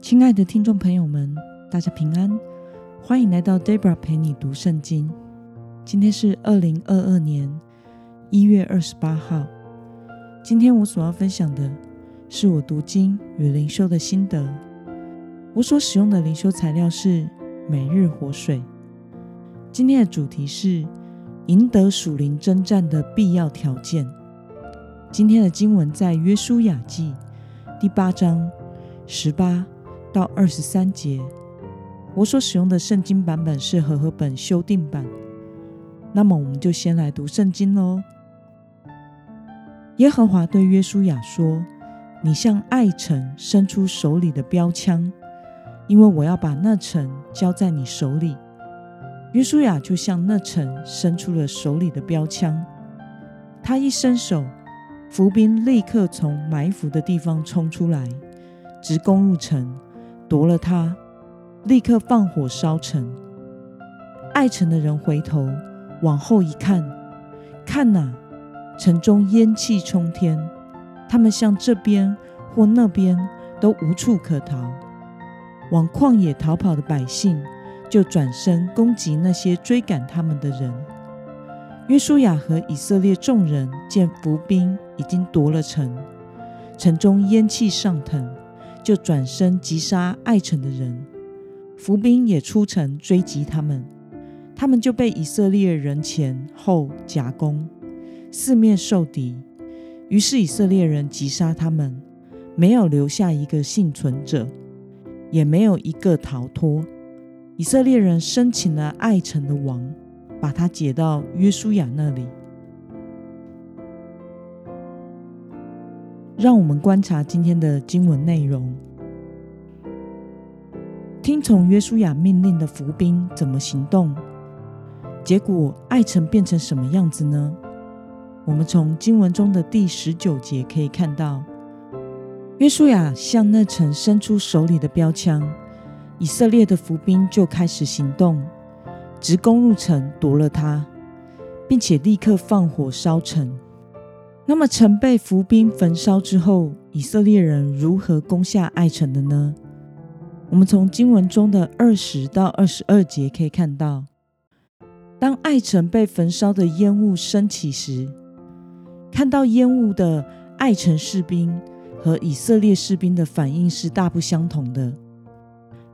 亲爱的听众朋友们，大家平安，欢迎来到 Debra 陪你读圣经。今天是二零二二年一月二十八号。今天我所要分享的是我读经与灵修的心得。我所使用的灵修材料是每日活水。今天的主题是赢得属灵征战的必要条件。今天的经文在约书亚记第八章十八。到二十三节，我所使用的圣经版本是和合本修订版。那么，我们就先来读圣经喽。耶和华对约书亚说：“你向爱城伸出手里的标枪，因为我要把那城交在你手里。”约书亚就向那城伸出了手里的标枪。他一伸手，伏兵立刻从埋伏的地方冲出来，直攻入城。夺了他，立刻放火烧城。爱城的人回头往后一看，看哪，城中烟气冲天，他们向这边或那边都无处可逃。往旷野逃跑的百姓就转身攻击那些追赶他们的人。约书亚和以色列众人见伏兵已经夺了城，城中烟气上腾。就转身击杀爱城的人，伏兵也出城追击他们，他们就被以色列人前后夹攻，四面受敌。于是以色列人击杀他们，没有留下一个幸存者，也没有一个逃脱。以色列人申请了爱城的王，把他解到约书亚那里。让我们观察今天的经文内容。听从约书亚命令的伏兵怎么行动？结果爱城变成什么样子呢？我们从经文中的第十九节可以看到，约书亚向那城伸出手里的标枪，以色列的伏兵就开始行动，直攻入城夺了它，并且立刻放火烧城。那么，城被伏兵焚烧之后，以色列人如何攻下爱城的呢？我们从经文中的二十到二十二节可以看到，当爱城被焚烧的烟雾升起时，看到烟雾的爱城士兵和以色列士兵的反应是大不相同的。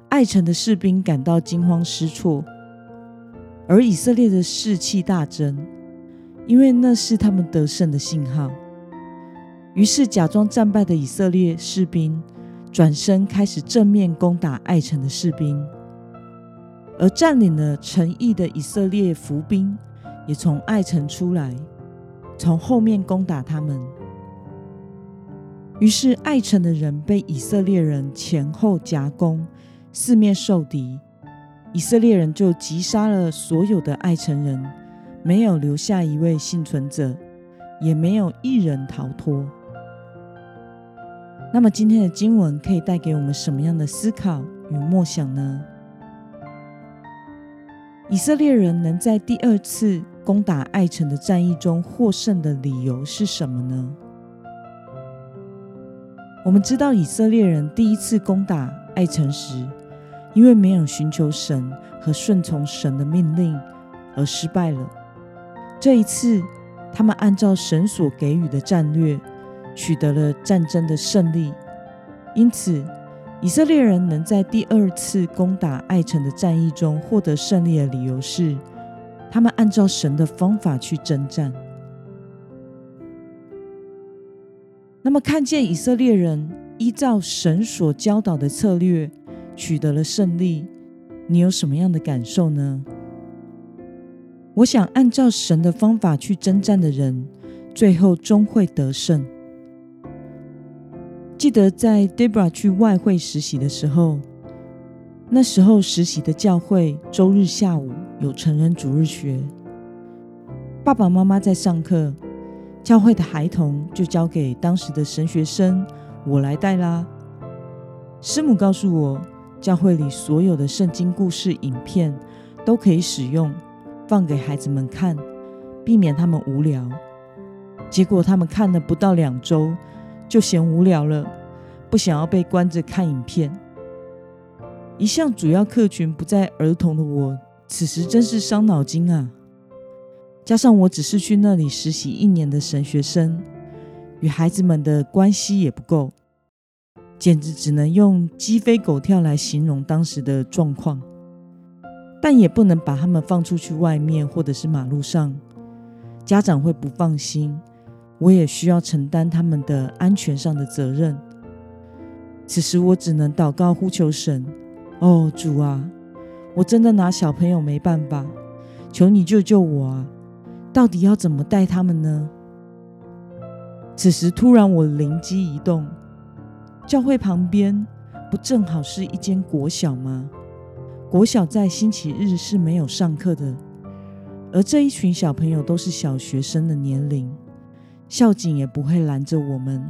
爱城的士兵感到惊慌失措，而以色列的士气大增。因为那是他们得胜的信号，于是假装战败的以色列士兵转身开始正面攻打爱城的士兵，而占领了城邑的以色列伏兵也从爱城出来，从后面攻打他们。于是爱城的人被以色列人前后夹攻，四面受敌，以色列人就击杀了所有的爱城人。没有留下一位幸存者，也没有一人逃脱。那么，今天的经文可以带给我们什么样的思考与默想呢？以色列人能在第二次攻打爱城的战役中获胜的理由是什么呢？我们知道，以色列人第一次攻打爱城时，因为没有寻求神和顺从神的命令而失败了。这一次，他们按照神所给予的战略，取得了战争的胜利。因此，以色列人能在第二次攻打爱城的战役中获得胜利的理由是，他们按照神的方法去征战。那么，看见以色列人依照神所教导的策略取得了胜利，你有什么样的感受呢？我想按照神的方法去征战的人，最后终会得胜。记得在 Debra 去外汇实习的时候，那时候实习的教会周日下午有成人主日学，爸爸妈妈在上课，教会的孩童就交给当时的神学生我来带啦。师母告诉我，教会里所有的圣经故事影片都可以使用。放给孩子们看，避免他们无聊。结果他们看了不到两周，就嫌无聊了，不想要被关着看影片，一向主要客群不在儿童的我，此时真是伤脑筋啊！加上我只是去那里实习一年的神学生，与孩子们的关系也不够，简直只能用鸡飞狗跳来形容当时的状况。但也不能把他们放出去外面，或者是马路上，家长会不放心。我也需要承担他们的安全上的责任。此时我只能祷告呼求神：“哦，主啊，我真的拿小朋友没办法，求你救救我啊！到底要怎么带他们呢？”此时突然我灵机一动，教会旁边不正好是一间国小吗？国小在星期日是没有上课的，而这一群小朋友都是小学生的年龄，校警也不会拦着我们。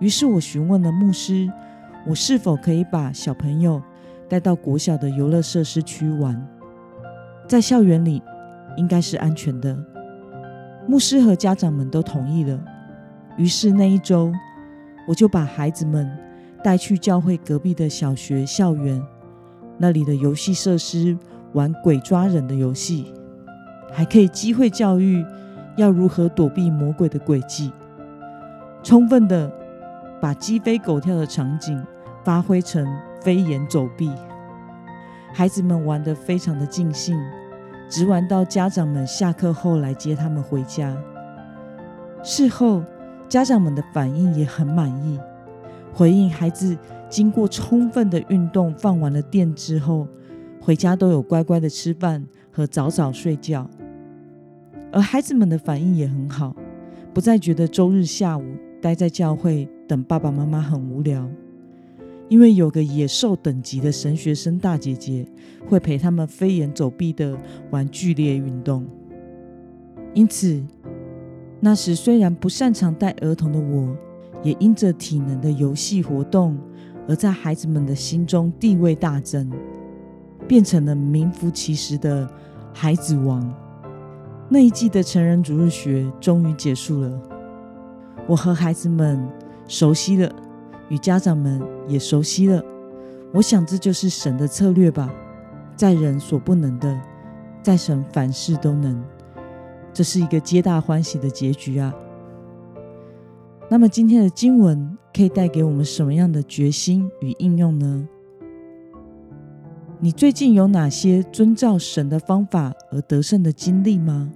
于是我询问了牧师，我是否可以把小朋友带到国小的游乐设施区玩，在校园里应该是安全的。牧师和家长们都同意了。于是那一周，我就把孩子们带去教会隔壁的小学校园。那里的游戏设施玩鬼抓人的游戏，还可以机会教育要如何躲避魔鬼的诡计，充分的把鸡飞狗跳的场景发挥成飞檐走壁。孩子们玩得非常的尽兴，直玩到家长们下课后来接他们回家。事后家长们的反应也很满意，回应孩子。经过充分的运动，放完了电之后，回家都有乖乖的吃饭和早早睡觉，而孩子们的反应也很好，不再觉得周日下午待在教会等爸爸妈妈很无聊，因为有个野兽等级的神学生大姐姐会陪他们飞檐走壁的玩剧烈运动，因此那时虽然不擅长带儿童的我，也因着体能的游戏活动。而在孩子们的心中地位大增，变成了名副其实的孩子王。那一季的成人主日学终于结束了，我和孩子们熟悉了，与家长们也熟悉了。我想这就是神的策略吧，在人所不能的，在神凡事都能。这是一个皆大欢喜的结局啊！那么今天的经文可以带给我们什么样的决心与应用呢？你最近有哪些遵照神的方法而得胜的经历吗？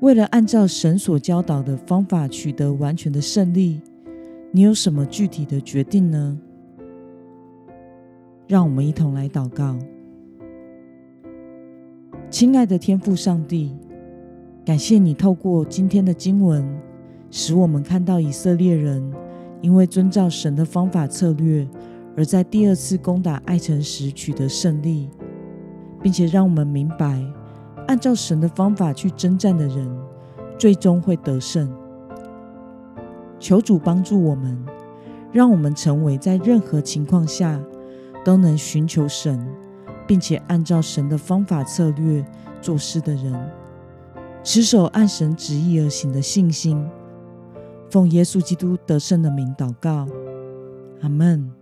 为了按照神所教导的方法取得完全的胜利，你有什么具体的决定呢？让我们一同来祷告。亲爱的天父上帝，感谢你透过今天的经文。使我们看到以色列人因为遵照神的方法策略，而在第二次攻打爱城时取得胜利，并且让我们明白，按照神的方法去征战的人，最终会得胜。求主帮助我们，让我们成为在任何情况下都能寻求神，并且按照神的方法策略做事的人，持守按神旨意而行的信心。奉耶稣基督得胜的名祷告，阿门。